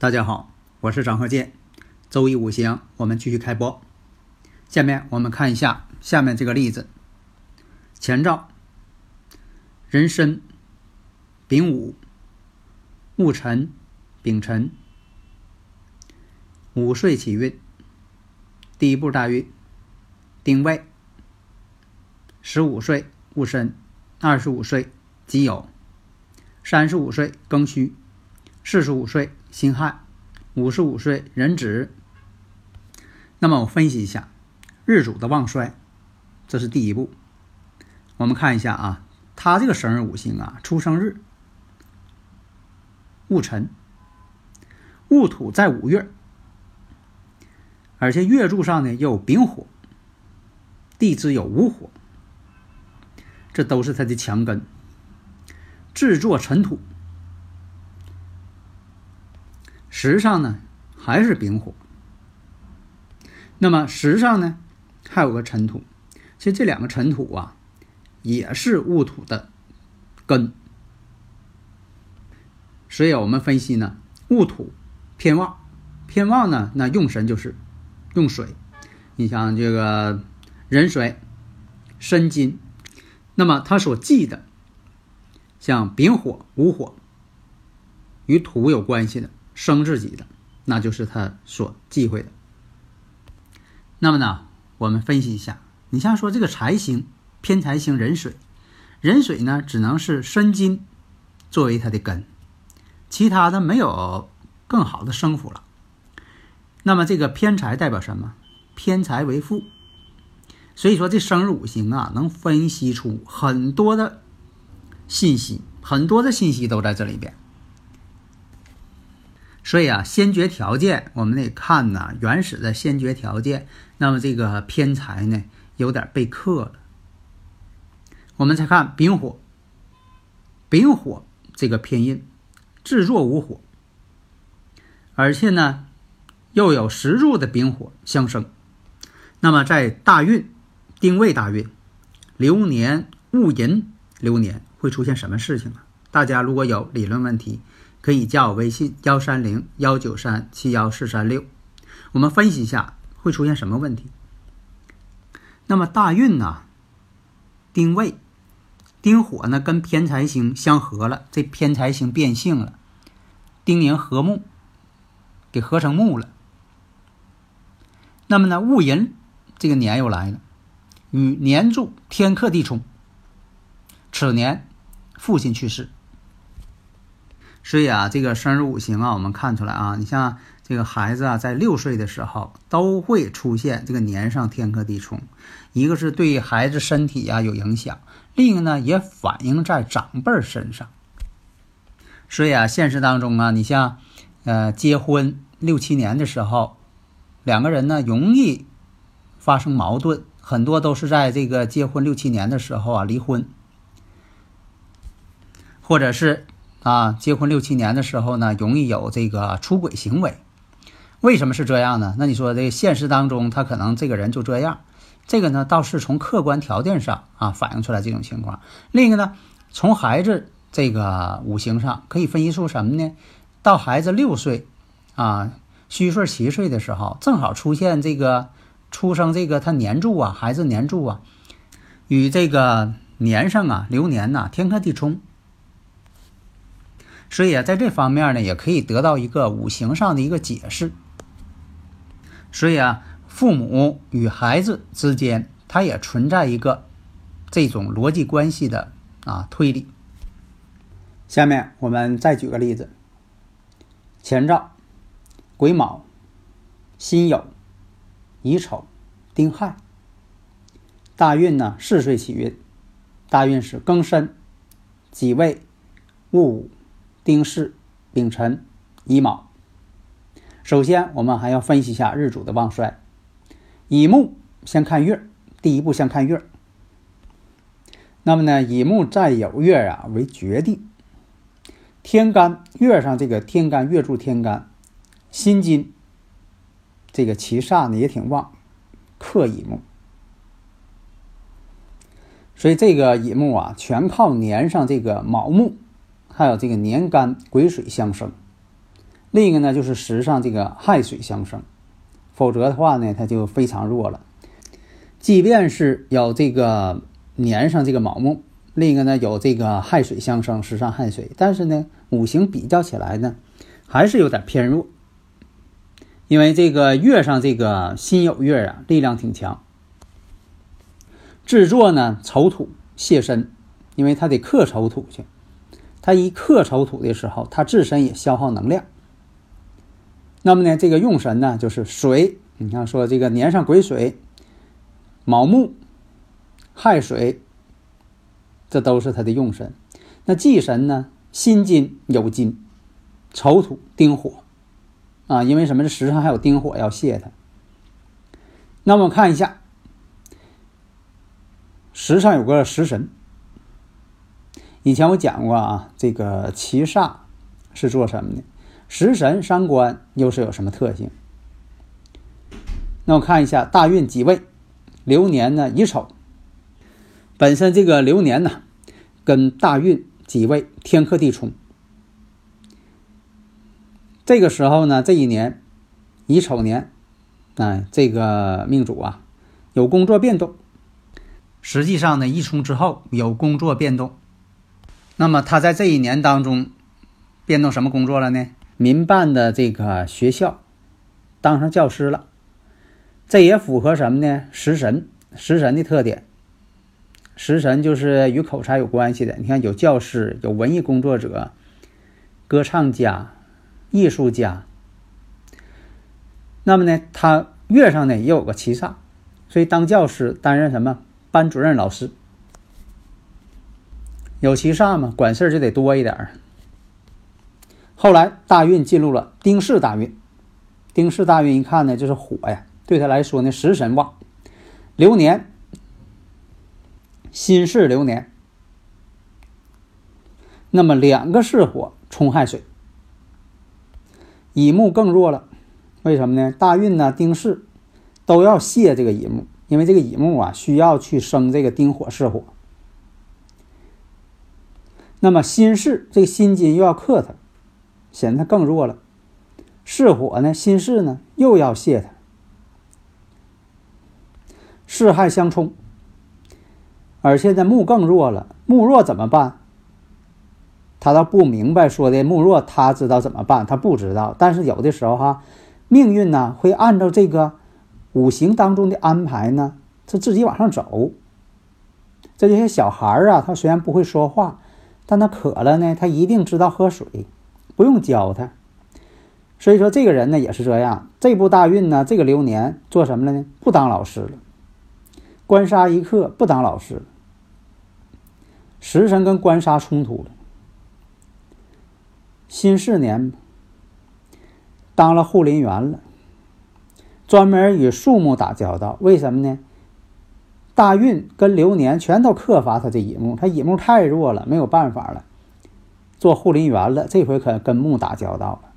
大家好，我是张鹤剑，周一五行，我们继续开播。下面我们看一下下面这个例子：前兆，壬申、丙午、戊辰、丙辰，午岁起运，第一步大运，丁未，十五岁戊申，二十五岁己酉，三十五岁庚戌。四十五岁辛亥，五十五岁壬子。那么我分析一下日主的旺衰，这是第一步。我们看一下啊，他这个生日五行啊，出生日戊辰，戊土在五月，而且月柱上呢又有丙火，地支有午火，这都是他的强根，制作尘土。时上呢还是丙火，那么时上呢还有个尘土，其实这两个尘土啊也是戊土的根，所以我们分析呢戊土偏旺，偏旺呢那用神就是用水，你像这个壬水申金，那么它所忌的像丙火午火与土有关系的。生自己的，那就是他所忌讳的。那么呢，我们分析一下，你像说这个财星偏财星壬水，壬水呢只能是申金作为它的根，其他的没有更好的生符了。那么这个偏财代表什么？偏财为富，所以说这生日五行啊，能分析出很多的信息，很多的信息都在这里边。所以啊，先决条件我们得看呢，原始的先决条件。那么这个偏财呢，有点被克了。我们再看丙火，丙火这个偏印，制作无火，而且呢又有十柱的丙火相生。那么在大运、丁未大运、流年戊寅流年会出现什么事情啊？大家如果有理论问题。可以加我微信幺三零幺九三七幺四三六，我们分析一下会出现什么问题。那么大运呢？丁未，丁火呢跟偏财星相合了，这偏财星变性了，丁年合木，给合成木了。那么呢戊寅这个年又来了，与年柱天克地冲，此年父亲去世。所以啊，这个生日五行啊，我们看出来啊，你像这个孩子啊，在六岁的时候都会出现这个年上天克地冲，一个是对孩子身体啊有影响，另一个呢也反映在长辈身上。所以啊，现实当中啊，你像呃结婚六七年的时候，两个人呢容易发生矛盾，很多都是在这个结婚六七年的时候啊离婚，或者是。啊，结婚六七年的时候呢，容易有这个出轨行为。为什么是这样呢？那你说这现实当中，他可能这个人就这样。这个呢，倒是从客观条件上啊反映出来这种情况。另一个呢，从孩子这个五行上可以分析出什么呢？到孩子六岁啊，虚岁七岁的时候，正好出现这个出生这个他年柱啊，孩子年柱啊，与这个年上啊流年呐天克地冲。所以啊，在这方面呢，也可以得到一个五行上的一个解释。所以啊，父母与孩子之间，它也存在一个这种逻辑关系的啊推理。下面我们再举个例子：前兆癸卯、辛酉、乙丑、丁亥。大运呢，四岁起运，大运是庚申、己未、戊午、丁巳、丙辰、乙卯。首先，我们还要分析一下日主的旺衰。乙木先看月，第一步先看月。那么呢，乙木在有月啊为绝地，天干月上这个天干月柱天干，辛金这个七煞呢也挺旺，克乙木，所以这个乙木啊全靠年上这个卯木，还有这个年干癸水相生。另一个呢，就是时上这个亥水相生，否则的话呢，它就非常弱了。即便是有这个年上这个卯木，另一个呢有这个亥水相生，时上亥水，但是呢，五行比较起来呢，还是有点偏弱。因为这个月上这个辛酉月啊，力量挺强。制作呢，丑土泄身，因为它得克丑土去，它一克丑土的时候，它自身也消耗能量。那么呢，这个用神呢就是水。你看，说这个年上癸水、卯木、亥水，这都是他的用神。那忌神呢，辛金、酉金、丑土、丁火啊。因为什么？这时上还有丁火要泄它。那么看一下，时上有个食神。以前我讲过啊，这个七煞是做什么的？食神伤官又是有什么特性？那我看一下大运几位，流年呢乙丑。本身这个流年呢，跟大运几位天克地冲。这个时候呢，这一年乙丑年，哎，这个命主啊有工作变动。实际上呢，一冲之后有工作变动。那么他在这一年当中变动什么工作了呢？民办的这个学校，当上教师了，这也符合什么呢？食神，食神的特点，食神就是与口才有关系的。你看，有教师，有文艺工作者，歌唱家，艺术家。那么呢，他月上呢也有个七煞，所以当教师，担任什么班主任老师，有其煞嘛，管事儿就得多一点儿。后来大运进入了丁巳大运，丁巳大运一看呢，就是火呀，对他来说呢，食神旺，流年辛巳流年，那么两个巳火冲亥水，乙木更弱了，为什么呢？大运呢，丁巳都要泄这个乙木，因为这个乙木啊需要去生这个丁火巳火，那么心室这个心金又要克它。显得更弱了，是火呢？心室呢？又要泄它，巳亥相冲，而现在木更弱了。木弱怎么办？他倒不明白说的木弱，他知道怎么办？他不知道。但是有的时候哈，命运呢会按照这个五行当中的安排呢，他自己往上走。这些小孩儿啊，他虽然不会说话，但他渴了呢，他一定知道喝水。不用教他，所以说这个人呢也是这样。这部大运呢，这个流年做什么了呢？不当老师了，官杀一克，不当老师了。食神跟官杀冲突了。辛巳年当了护林员了，专门与树木打交道。为什么呢？大运跟流年全都克伐他这乙木，他乙木太弱了，没有办法了。做护林员了，这回可跟木打交道了。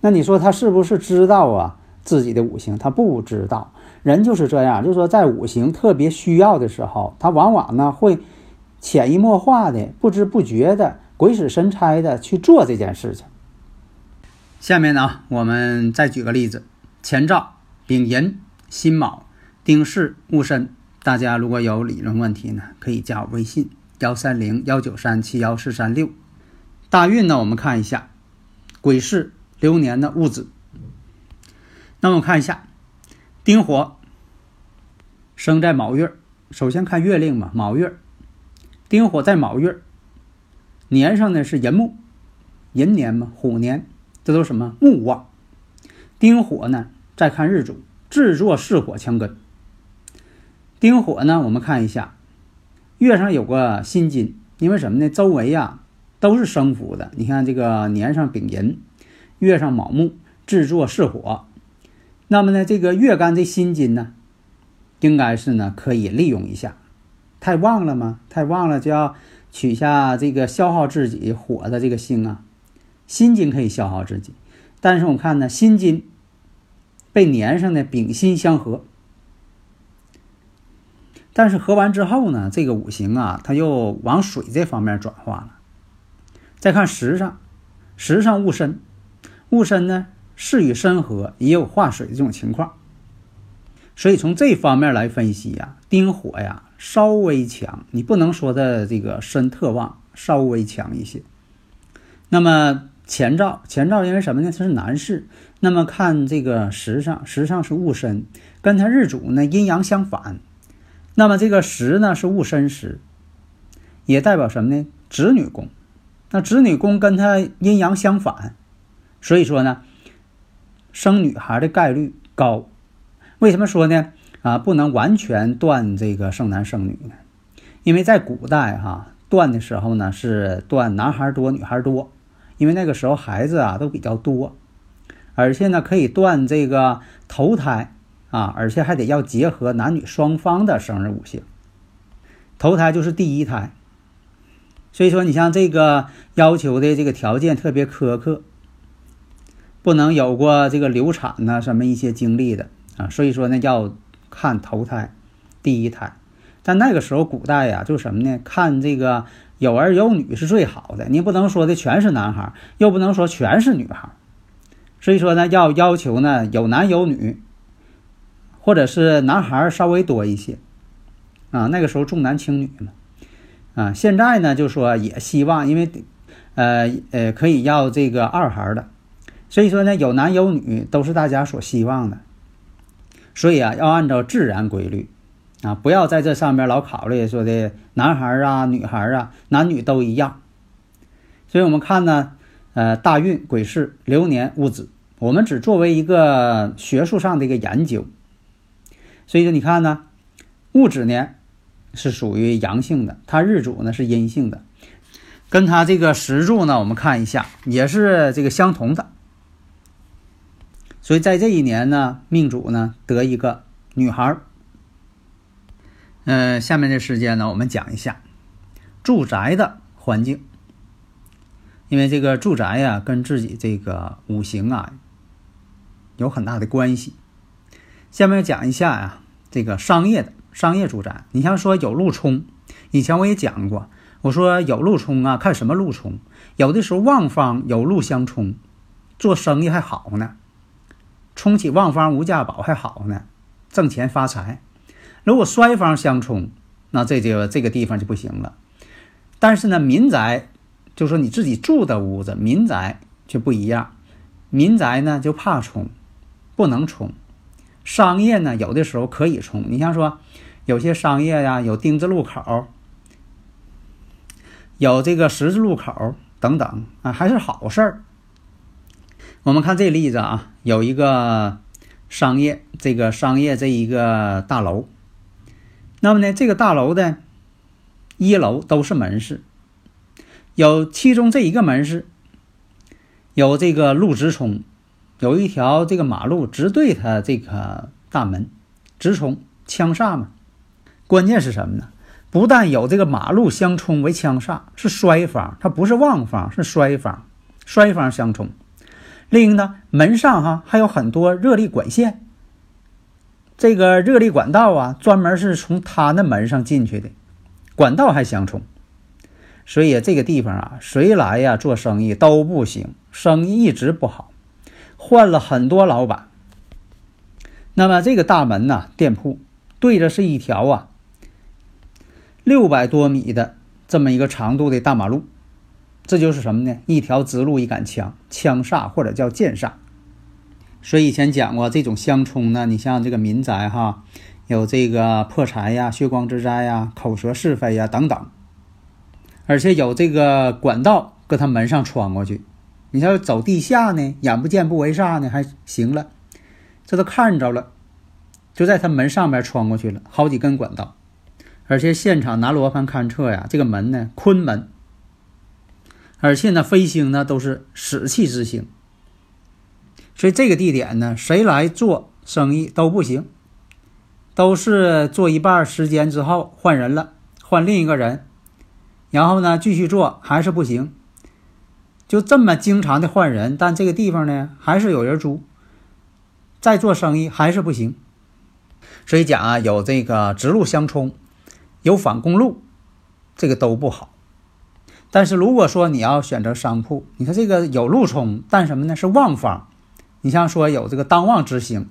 那你说他是不是知道啊自己的五行？他不知道，人就是这样，就是说在五行特别需要的时候，他往往呢会潜移默化的、不知不觉的、鬼使神差的去做这件事情。下面呢，我们再举个例子：前兆丙寅、辛卯、丁巳、戊申。大家如果有理论问题呢，可以加我微信。幺三零幺九三七幺四三六，大运呢？我们看一下，癸巳流年的戊子。那我们看一下，丁火生在卯月。首先看月令嘛，卯月，丁火在卯月，年上呢是寅木，寅年嘛，虎年，这都什么木旺？丁火呢？再看日主，制作巳火强根。丁火呢，我们看一下，月上有个辛金，因为什么呢？周围呀都是生符的。你看这个年上丙寅，月上卯木，制作是火。那么呢，这个月干这辛金呢，应该是呢可以利用一下。太旺了吗？太旺了就要取下这个消耗自己火的这个星啊，辛金可以消耗自己。但是我们看呢，辛金被年上的丙辛相合，但是合完之后呢，这个五行啊，它又往水这方面转化了。再看时上，时上戊申，戊申呢。是与申合，也有化水这种情况，所以从这方面来分析呀，丁火呀稍微强，你不能说的这个申特旺，稍微强一些。那么前兆，前兆因为什么呢？它是男士。那么看这个时上，时上是戊申，跟他日主呢阴阳相反。那么这个时呢是戊申时，也代表什么呢？子女宫。那子女宫跟他阴阳相反，所以说呢。生女孩的概率高，为什么说呢？啊，不能完全断这个生男生女呢？因为在古代哈，断的时候呢是断男孩多女孩多，因为那个时候孩子啊都比较多，而且呢可以断这个头胎啊，而且还得要结合男女双方的生日五行，头胎就是第一胎，所以说你像这个要求的这个条件特别苛刻。不能有过这个流产呐，什么一些经历的啊，所以说呢要看头胎，第一胎。但那个时候古代呀，就什么呢？看这个有儿有女是最好的。你不能说的全是男孩，又不能说全是女孩，所以说呢要要求呢有男有女，或者是男孩稍微多一些啊。那个时候重男轻女嘛啊。现在呢就说也希望，因为呃呃可以要这个二孩的。所以说呢，有男有女都是大家所希望的，所以啊，要按照自然规律，啊，不要在这上面老考虑说的男孩啊、女孩啊，男女都一样。所以我们看呢，呃，大运、癸巳、流年、戊子，我们只作为一个学术上的一个研究。所以说，你看呢，戊子年是属于阳性的，它日主呢是阴性的，跟它这个时柱呢，我们看一下，也是这个相同的。所以在这一年呢，命主呢得一个女孩儿。嗯，下面的时间呢，我们讲一下住宅的环境，因为这个住宅呀，跟自己这个五行啊有很大的关系。下面讲一下呀，这个商业的商业住宅，你像说有路冲，以前我也讲过，我说有路冲啊，看什么路冲，有的时候旺方有路相冲，做生意还好呢。冲起旺方无价宝还好呢，挣钱发财。如果衰方相冲，那这就这个地方就不行了。但是呢，民宅就说你自己住的屋子，民宅就不一样。民宅呢就怕冲，不能冲。商业呢有的时候可以冲。你像说有些商业呀，有丁字路口，有这个十字路口等等啊，还是好事儿。我们看这例子啊，有一个商业，这个商业这一个大楼，那么呢，这个大楼的一楼都是门市，有其中这一个门市有这个路直冲，有一条这个马路直对它这个大门，直冲枪煞嘛。关键是什么呢？不但有这个马路相冲为枪煞，是衰方，它不是旺方，是衰方，衰方相冲。另一个呢，门上哈还有很多热力管线，这个热力管道啊，专门是从他那门上进去的，管道还相冲，所以这个地方啊，谁来呀做生意都不行，生意一直不好，换了很多老板。那么这个大门呢，店铺对着是一条啊六百多米的这么一个长度的大马路。这就是什么呢？一条直路，一杆枪，枪煞或者叫剑煞。所以以前讲过，这种相冲呢，你像这个民宅哈，有这个破财呀、血光之灾呀、口舌是非呀等等，而且有这个管道搁他门上穿过去。你要走地下呢，眼不见不为煞呢，还行了。这都看着了，就在他门上边穿过去了，好几根管道。而且现场拿罗盘勘测呀，这个门呢，坤门。而且呢，飞星呢都是死气之星，所以这个地点呢，谁来做生意都不行，都是做一半时间之后换人了，换另一个人，然后呢继续做还是不行，就这么经常的换人，但这个地方呢还是有人租，再做生意还是不行，所以讲啊，有这个直路相冲，有反公路，这个都不好。但是如果说你要选择商铺，你看这个有路冲，但什么呢？是旺方。你像说有这个当旺之星，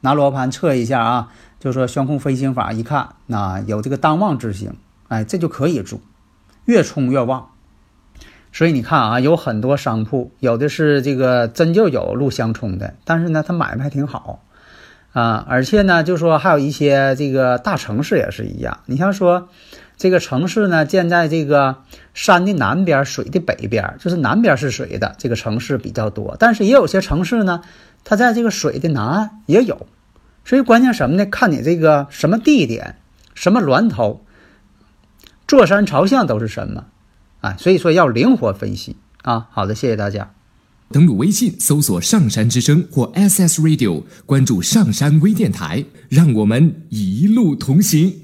拿罗盘测一下啊，就说悬空飞行法一看，那有这个当旺之星，哎，这就可以住，越冲越旺。所以你看啊，有很多商铺，有的是这个真就有路相冲的，但是呢，它买卖还挺好啊。而且呢，就说还有一些这个大城市也是一样，你像说。这个城市呢，建在这个山的南边，水的北边，就是南边是水的这个城市比较多。但是也有些城市呢，它在这个水的南岸也有。所以关键什么呢？看你这个什么地点，什么峦头，坐山朝向都是什么，啊，所以说要灵活分析啊。好的，谢谢大家。登录微信搜索“上山之声”或 SS Radio，关注上山微电台，让我们一路同行。